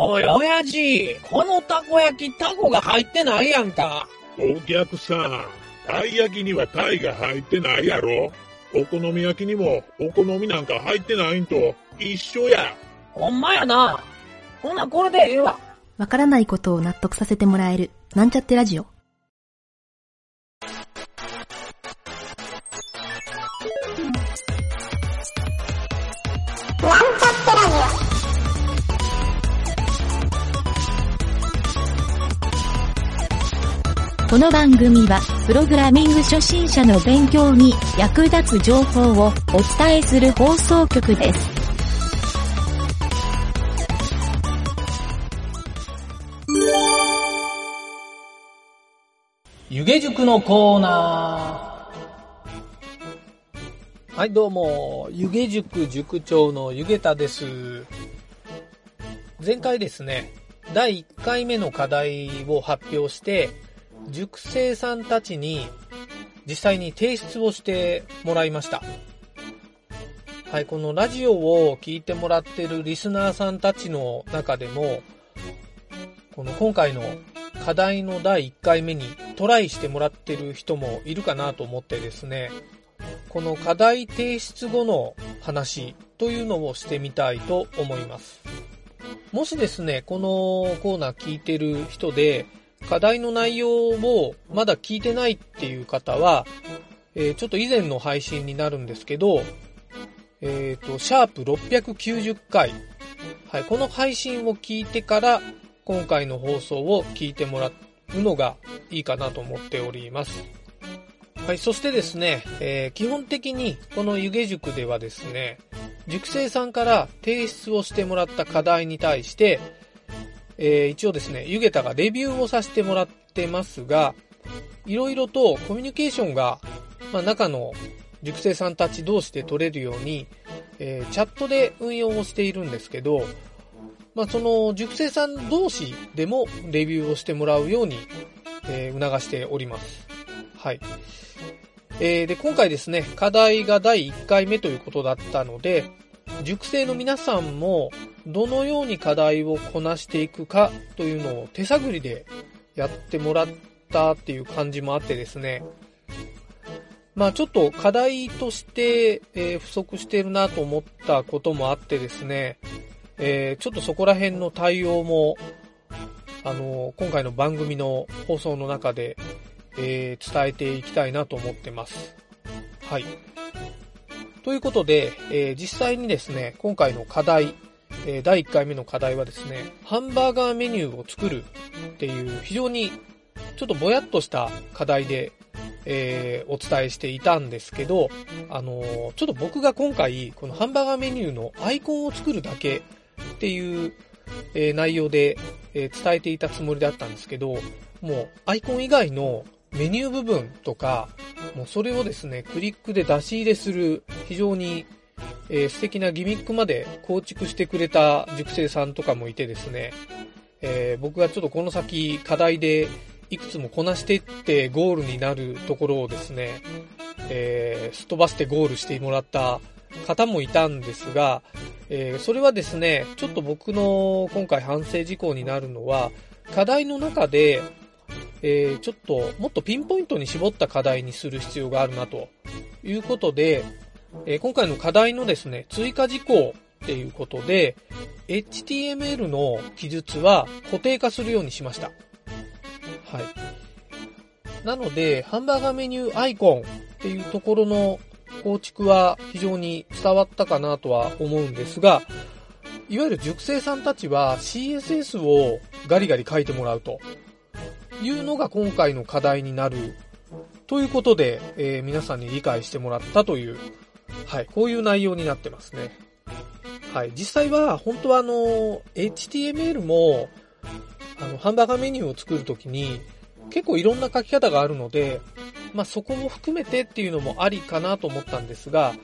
おい、親父、このたこ焼き、タコが入ってないやんか。お客さん、たい焼きにはタイが入ってないやろお好み焼きにもお好みなんか入ってないんと一緒や。ほんまやな。ほな、これでええわ。わからないことを納得させてもらえる、なんちゃってラジオ。この番組は、プログラミング初心者の勉強に役立つ情報をお伝えする放送局です。湯気塾のコーナー。はい、どうも、湯気塾塾長の湯気田です。前回ですね、第1回目の課題を発表して、塾生さんたちに実際に提出をしてもらいました。はい、このラジオを聞いてもらってるリスナーさんたちの中でも、この今回の課題の第1回目にトライしてもらってる人もいるかなと思ってですね、この課題提出後の話というのをしてみたいと思います。もしですね、このコーナー聞いてる人で、課題の内容をまだ聞いてないっていう方は、えーちょっと以前の配信になるんですけど、えっ、と、シャープ690回。はい、この配信を聞いてから、今回の放送を聞いてもらうのがいいかなと思っております。はい、そしてですね、えー基本的にこの湯気塾ではですね、塾生さんから提出をしてもらった課題に対して、えー一応ですね、湯気田がレビューをさせてもらってますが、いろいろとコミュニケーションが、まあ、中の塾生さんたち同士で取れるように、えーチャットで運用をしているんですけど、まあ、その塾生さん同士でもレビューをしてもらうように、えー促しております。はい。えーで、今回ですね、課題が第1回目ということだったので、塾生の皆さんもどのように課題をこなしていくかというのを手探りでやってもらったっていう感じもあってですね、まあちょっと課題として、え不足してるなと思ったこともあってですね、えちょっとそこら辺の対応も、あの今回の番組の放送の中で、え伝えていきたいなと思ってます。はい。ということで、え実際にですね、今回の課題、え第1回目の課題はですね、ハンバーガーメニューを作るっていう非常にちょっとぼやっとした課題で、えーお伝えしていたんですけど、あのーちょっと僕が今回、このハンバーガーメニューのアイコンを作るだけっていう、えー内容で、え伝えていたつもりだったんですけど、もうアイコン以外のメニュー部分とか、もうそれをですね、クリックで出し入れする非常に、えー素敵なギミックまで構築してくれた塾生さんとかもいてですね、えー僕がちょっとこの先課題でいくつもこなしていってゴールになるところをですね、えーすっ飛ばしてゴールしてもらった方もいたんですが、えーそれはですね、ちょっと僕の今回反省事項になるのは、課題の中で、えーちょっともっとピンポイントに絞った課題にする必要があるなということで、え今回の課題のですね、追加事項っていうことで、HTML の記述は固定化するようにしました。はい。なので、ハンバーガーメニューアイコンっていうところの構築は非常に伝わったかなとは思うんですが、いわゆる塾生さんたちは CSS をガリガリ書いてもらうというのが今回の課題になるということで、えー皆さんに理解してもらったという、はい、こういう内容になってますね。はい、実際は本当はあの、HTML も、あの、ハンバーガーメニューを作るときに、結構いろんな書き方があるので、まあそこも含めてっていうのもありかなと思ったんですが、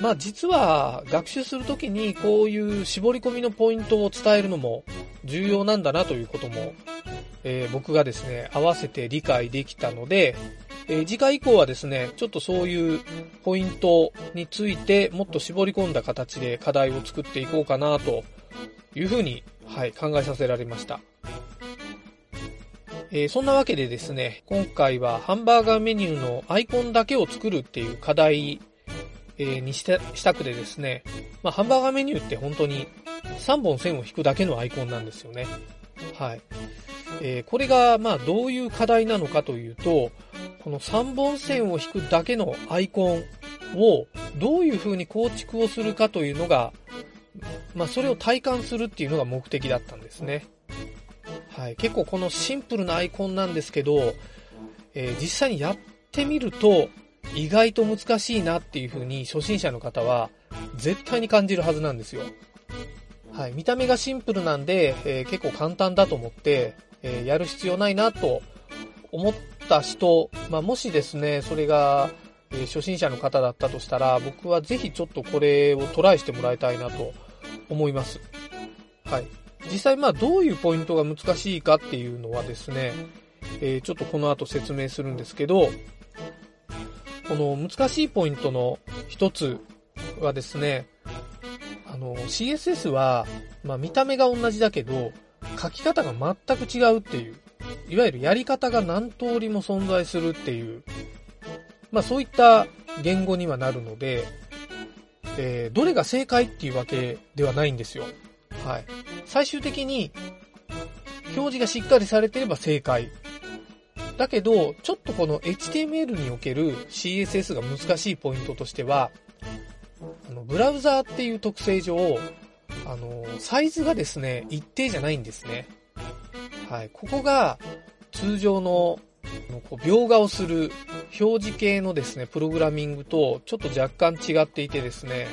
まあ実は学習するときにこういう絞り込みのポイントを伝えるのも重要なんだなということも、えー僕がですね、合わせて理解できたので、えー次回以降はですね、ちょっとそういうポイントについてもっと絞り込んだ形で課題を作っていこうかなというふうに、はい、考えさせられました。えーそんなわけでですね、今回はハンバーガーメニューのアイコンだけを作るっていう課題、えーにしたしたくてですね、まあ、ハンバーガーメニューって本当に3本線を引くだけのアイコンなんですよね。はい。えーこれが、まあ、どういう課題なのかというと、この3本線を引くだけのアイコンをどういう風に構築をするかというのが、まあ、それを体感するっていうのが目的だったんですね。はい。結構このシンプルなアイコンなんですけど、えー実際にやってみると、意外と難しいなっていう風に初心者の方は絶対に感じるはずなんですよ。はい。見た目がシンプルなんで、えー結構簡単だと思って、えーやる必要ないなと思った人、まあ、もしですね、それが、えー初心者の方だったとしたら、僕はぜひちょっとこれをトライしてもらいたいなと思います。はい。実際まあどういうポイントが難しいかっていうのはですね、えーちょっとこの後説明するんですけど、この難しいポイントの一つはですね、あの CSS は、まあ、見た目が同じだけど、書き方が全く違うっていう、いわゆるやり方が何通りも存在するっていう、まあそういった言語にはなるので、えーどれが正解っていうわけではないんですよ。はい。最終的に表示がしっかりされてれば正解。だけど、ちょっとこの HTML における CSS が難しいポイントとしては、あのブラウザーっていう特性上、あの、サイズがですね、一定じゃないんですね。はい。ここが通常の描画をする表示系のですね、プログラミングとちょっと若干違っていてですね、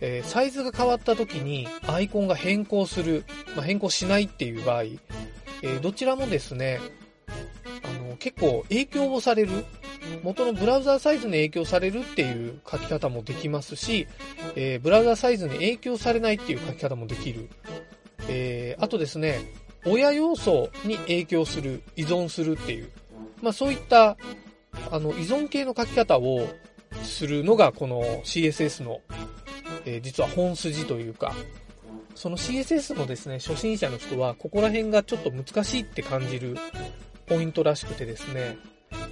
えーサイズが変わった時にアイコンが変更する、まあ、変更しないっていう場合、えーどちらもですね、あの、結構影響をされる、元のブラウザーサイズに影響されるっていう書き方もできますし、えーブラウザーサイズに影響されないっていう書き方もできる。えーあとですね、親要素に影響する、依存するっていう、まあそういった、あの、依存系の書き方をするのがこの CSS の、えー実は本筋というか、その CSS のですね、初心者の人は、ここら辺がちょっと難しいって感じるポイントらしくてですね、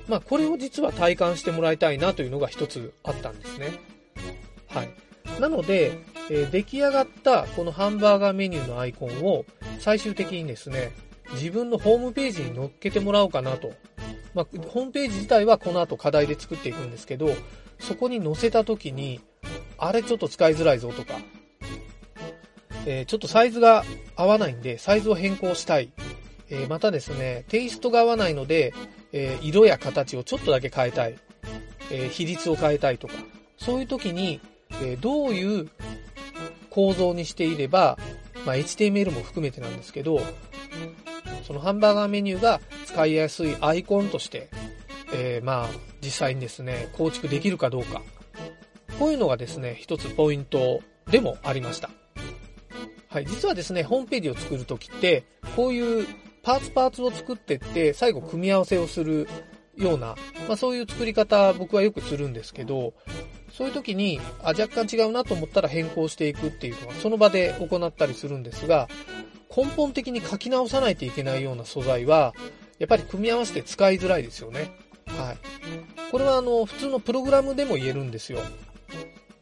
まあこれを実は体感してもらいたいなというのが一つあったんですね。はい。なので、えー出来上がったこのハンバーガーメニューのアイコンを最終的にですね、自分のホームページに載っけてもらおうかなと。まあ、ホームページ自体はこの後課題で作っていくんですけど、そこに載せた時に、あれちょっと使いづらいぞとか、えーちょっとサイズが合わないんで、サイズを変更したい。えーまたですね、テイストが合わないので、えー色や形をちょっとだけ変えたい。えー比率を変えたいとか、そういう時に、えーどういう構造にしていれば、まあ、HTML も含めてなんですけど、そのハンバーガーメニューが使いやすいアイコンとして、えーまあ、実際にですね、構築できるかどうか。こういうのがですね、一つポイントでもありました。はい、実はですね、ホームページを作るときって、こういうパーツパーツを作ってって、最後組み合わせをするような、まあそういう作り方僕はよくするんですけど、そういう時に、あ、若干違うなと思ったら変更していくっていうのは、その場で行ったりするんですが、根本的に書き直さないといけないような素材は、やっぱり組み合わせて使いづらいですよね。はい。これはあの、普通のプログラムでも言えるんですよ。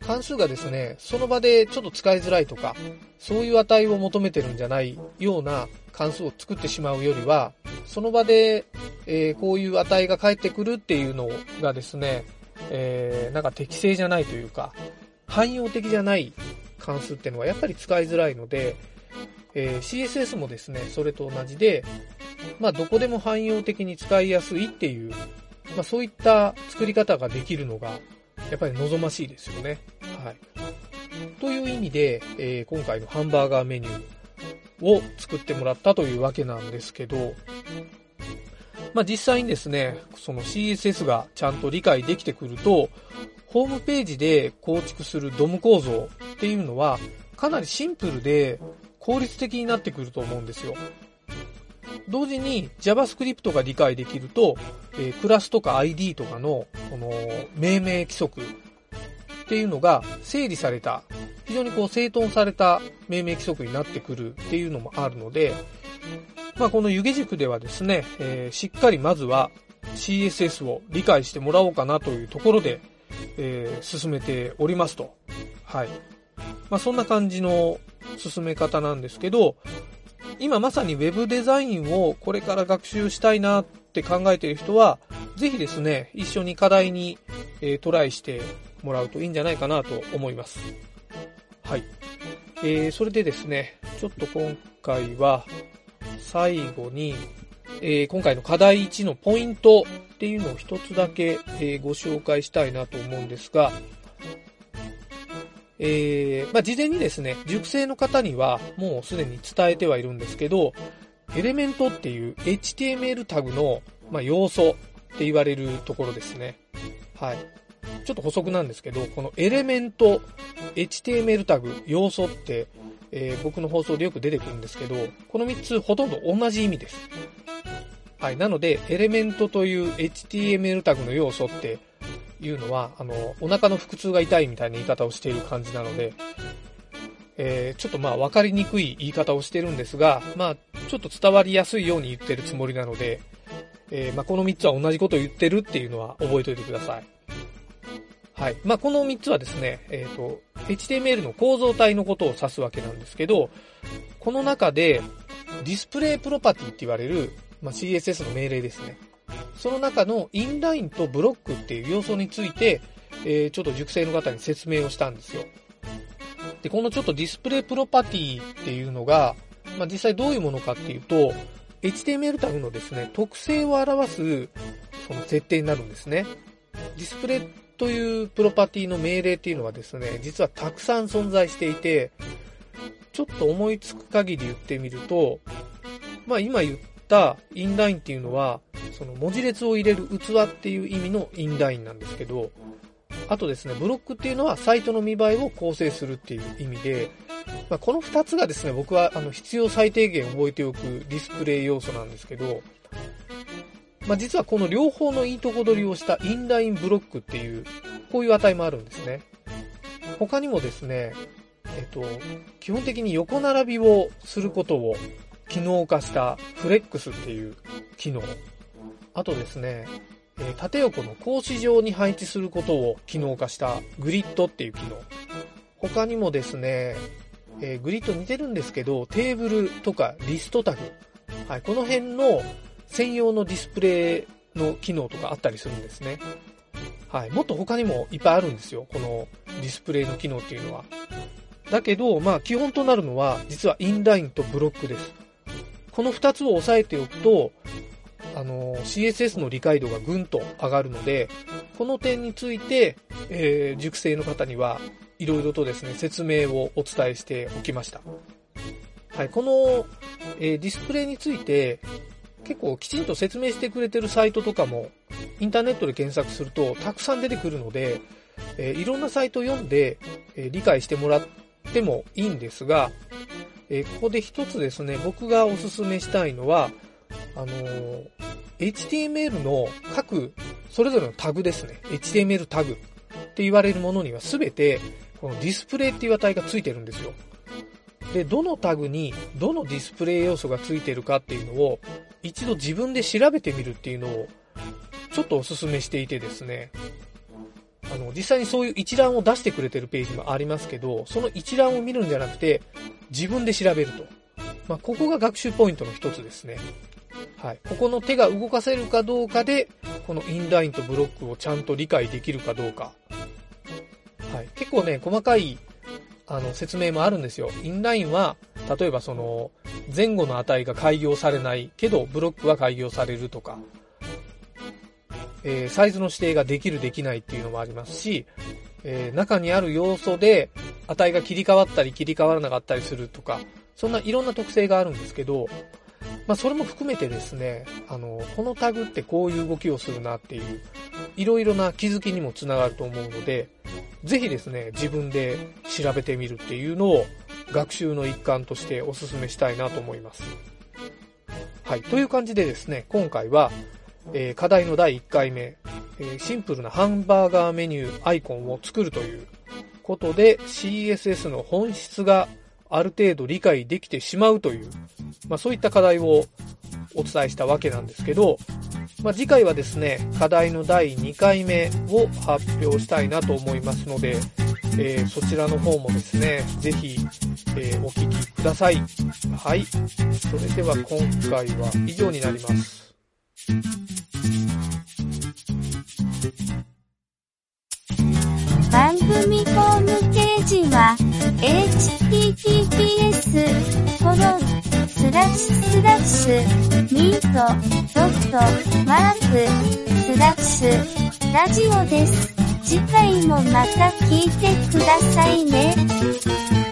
関数がですね、その場でちょっと使いづらいとか、そういう値を求めてるんじゃないような関数を作ってしまうよりは、その場で、えーこういう値が返ってくるっていうのがですね、えーなんか適正じゃないというか、汎用的じゃない関数っていうのはやっぱり使いづらいので、えー CSS もですね、それと同じで、まあどこでも汎用的に使いやすいっていう、まあそういった作り方ができるのが、やっぱり望ましいですよね。はい。という意味で、えー今回のハンバーガーメニューを作ってもらったというわけなんですけど、まあ実際にですね、その CSS がちゃんと理解できてくると、ホームページで構築するドム構造っていうのは、かなりシンプルで効率的になってくると思うんですよ。同時に JavaScript が理解できると、えークラスとか ID とかのこの命名規則っていうのが整理された非常にこう整頓された命名規則になってくるっていうのもあるので、まあ、この湯気塾ではですね、えー、しっかりまずは CSS を理解してもらおうかなというところで、えー、進めておりますと。はい。まあ、そんな感じの進め方なんですけど、今まさに Web デザインをこれから学習したいなって考えている人は、ぜひですね、一緒に課題に、えー、トライしてもらうといいんじゃないかなと思います。はい。えー、それでですね、ちょっと今回は最後に、えー、今回の課題1のポイントっていうのを一つだけ、えー、ご紹介したいなと思うんですが、えー、まあ、事前にですね、熟成の方にはもうすでに伝えてはいるんですけど、エレメントっていう HTML タグの、まあ、要素って言われるところですね。はい。ちょっと補足なんですけど、このエレメント、HTML タグ、要素って、えー、僕の放送でよく出てくるんですけど、この3つほとんど同じ意味です。はい。なので、エレメントという HTML タグの要素っていうのは、あの、お腹の腹痛が痛いみたいな言い方をしている感じなので、えー、ちょっとまあ分かりにくい言い方をしてるんですが、まあちょっと伝わりやすいように言ってるつもりなので、えー、まあこの3つは同じことを言ってるっていうのは覚えておいてください。はい。まあこの3つはですね、えっ、ー、と、HTML の構造体のことを指すわけなんですけど、この中でディスプレイプロパティって言われる、まあ、CSS の命令ですね。その中のインラインとブロックっていう要素について、えー、ちょっと熟成の方に説明をしたんですよ。で、このちょっとディスプレイプロパティっていうのが、まあ、実際どういうものかっていうと、HTML タグのですね、特性を表す、その設定になるんですね。ディスプレイというプロパティの命令っていうのはですね、実はたくさん存在していて、ちょっと思いつく限り言ってみると、まあ今言ったインラインっていうのは、その文字列を入れる器っていう意味のインラインなんですけど、あとですね、ブロックっていうのはサイトの見栄えを構成するっていう意味で、まあ、この2つがですね、僕はあの必要最低限覚えておくディスプレイ要素なんですけど、まあ、実はこの両方のいいとこ取りをしたインラインブロックっていう、こういう値もあるんですね。他にもですね、えっと、基本的に横並びをすることを機能化したフレックスっていう機能。あとですね、え縦横の格子状に配置することを機能化したグリッドっていう機能。他にもですね、えー、グリッド似てるんですけど、テーブルとかリストタグ。はい、この辺の専用のディスプレイの機能とかあったりするんですね。はい、もっと他にもいっぱいあるんですよ。このディスプレイの機能っていうのは。だけど、まあ基本となるのは、実はインラインとブロックです。この2つを押さえておくと、あの、CSS の理解度がぐんと上がるので、この点について、えー、熟成の方にはいろいろとですね、説明をお伝えしておきました。はい、この、えー、ディスプレイについて、結構きちんと説明してくれてるサイトとかも、インターネットで検索するとたくさん出てくるので、えー、いろんなサイトを読んで、えー、理解してもらってもいいんですが、えここで一つですね、僕がおすすめしたいのは、あのー、HTML の各、それぞれのタグですね。HTML タグって言われるものにはすべて、このディスプレイっていう値がついてるんですよ。で、どのタグにどのディスプレイ要素がついてるかっていうのを、一度自分で調べてみるっていうのを、ちょっとお勧めしていてですね、あの、実際にそういう一覧を出してくれてるページもありますけど、その一覧を見るんじゃなくて、自分で調べると。まあ、ここが学習ポイントの一つですね。はい。ここの手が動かせるかどうかで、このインラインとブロックをちゃんと理解できるかどうか。はい。結構ね、細かい、あの、説明もあるんですよ。インラインは、例えばその、前後の値が開業されないけど、ブロックは開業されるとか、えー、サイズの指定ができるできないっていうのもありますし、えー、中にある要素で値が切り替わったり切り替わらなかったりするとか、そんないろんな特性があるんですけど、まあそれも含めてですね、あの、このタグってこういう動きをするなっていう、いろいろな気づきにもつながると思うので、ぜひですね、自分で調べてみるっていうのを学習の一環としてお勧めしたいなと思います。はい。という感じでですね、今回は、えー、課題の第1回目、えー、シンプルなハンバーガーメニューアイコンを作るということで CSS の本質がある程度理解できてしまうという、まあそういった課題をお伝えしたわけなんですけど、まあ次回はですね、課題の第2回目を発表したいなと思いますので、えー、そちらの方もですね、ぜひ、えー、お聞きください。はい。それでは今回は以上になります。番組ホームページは https://meet.co コロンスラッシュスラッシュミートドットマークスラッシュラジオです。次回もまた聞いてくださいね。